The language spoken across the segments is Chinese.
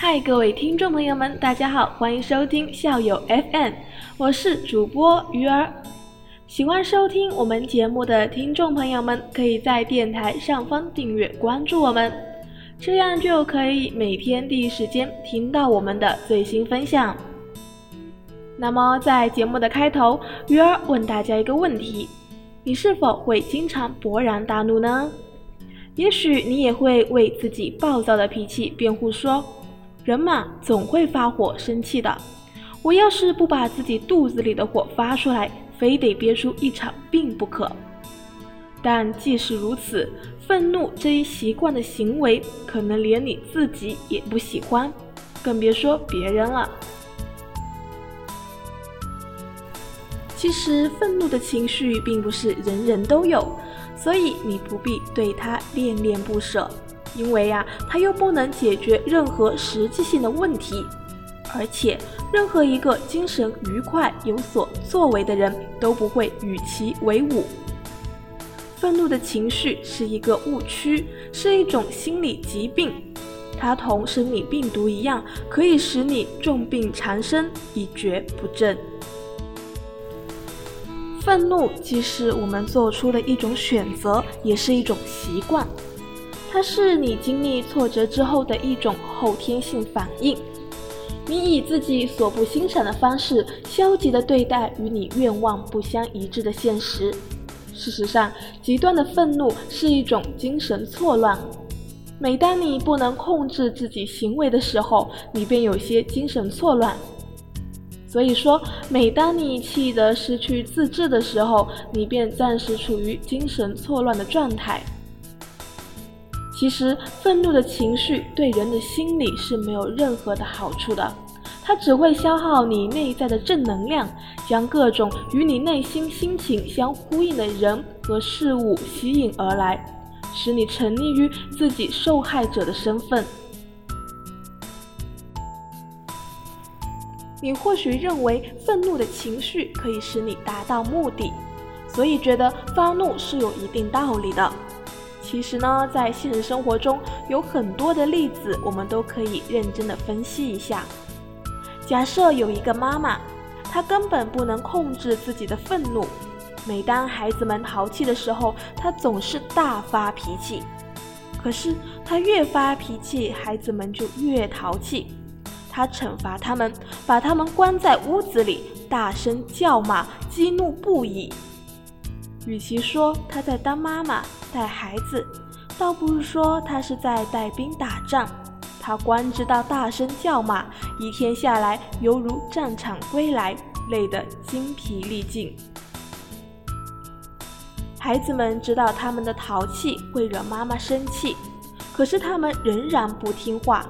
嗨，各位听众朋友们，大家好，欢迎收听校友 FM，我是主播鱼儿。喜欢收听我们节目的听众朋友们，可以在电台上方订阅关注我们，这样就可以每天第一时间听到我们的最新分享。那么在节目的开头，鱼儿问大家一个问题：你是否会经常勃然大怒呢？也许你也会为自己暴躁的脾气辩护说。人嘛，总会发火生气的。我要是不把自己肚子里的火发出来，非得憋出一场病不可。但即使如此，愤怒这一习惯的行为，可能连你自己也不喜欢，更别说别人了。其实，愤怒的情绪并不是人人都有，所以你不必对它恋恋不舍。因为呀，它又不能解决任何实际性的问题，而且任何一个精神愉快、有所作为的人都不会与其为伍。愤怒的情绪是一个误区，是一种心理疾病，它同生理病毒一样，可以使你重病缠身，一蹶不振。愤怒既是我们做出的一种选择，也是一种习惯。它是你经历挫折之后的一种后天性反应。你以自己所不欣赏的方式，消极地对待与你愿望不相一致的现实。事实上，极端的愤怒是一种精神错乱。每当你不能控制自己行为的时候，你便有些精神错乱。所以说，每当你气得失去自制的时候，你便暂时处于精神错乱的状态。其实，愤怒的情绪对人的心理是没有任何的好处的，它只会消耗你内在的正能量，将各种与你内心心情相呼应的人和事物吸引而来，使你沉溺于自己受害者的身份。你或许认为愤怒的情绪可以使你达到目的，所以觉得发怒是有一定道理的。其实呢，在现实生活中有很多的例子，我们都可以认真的分析一下。假设有一个妈妈，她根本不能控制自己的愤怒，每当孩子们淘气的时候，她总是大发脾气。可是她越发脾气，孩子们就越淘气。她惩罚他们，把他们关在屋子里，大声叫骂，激怒不已。与其说她在当妈妈，带孩子，倒不如说他是在带兵打仗。他光知道大声叫骂，一天下来犹如战场归来，累得精疲力尽。孩子们知道他们的淘气会惹妈妈生气，可是他们仍然不听话，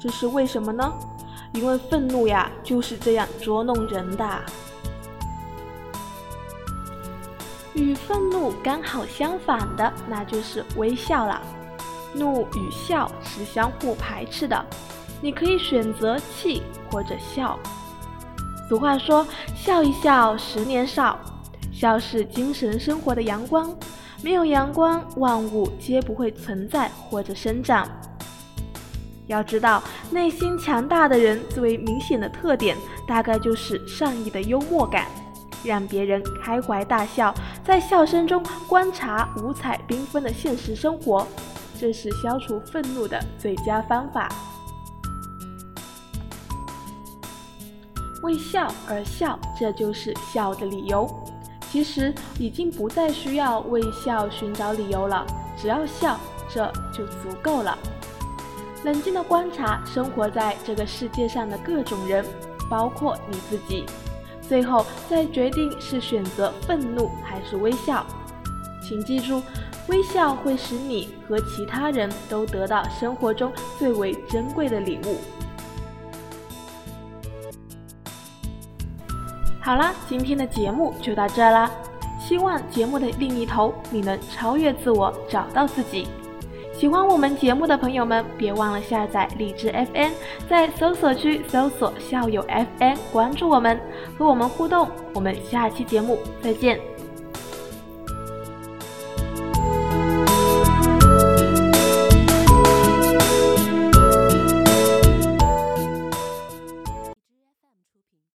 这是为什么呢？因为愤怒呀，就是这样捉弄人的。与愤怒刚好相反的，那就是微笑了。怒与笑是相互排斥的，你可以选择气或者笑。俗话说：“笑一笑，十年少。”笑是精神生活的阳光，没有阳光，万物皆不会存在或者生长。要知道，内心强大的人最为明显的特点，大概就是善意的幽默感。让别人开怀大笑，在笑声中观察五彩缤纷的现实生活，这是消除愤怒的最佳方法。为笑而笑，这就是笑的理由。其实已经不再需要为笑寻找理由了，只要笑，这就足够了。冷静地观察生活在这个世界上的各种人，包括你自己。最后再决定是选择愤怒还是微笑，请记住，微笑会使你和其他人都得到生活中最为珍贵的礼物。好啦，今天的节目就到这啦，希望节目的另一头你能超越自我，找到自己。喜欢我们节目的朋友们，别忘了下载荔枝 FM，在搜索区搜索“校友 FM”，关注我们，和我们互动。我们下期节目再见。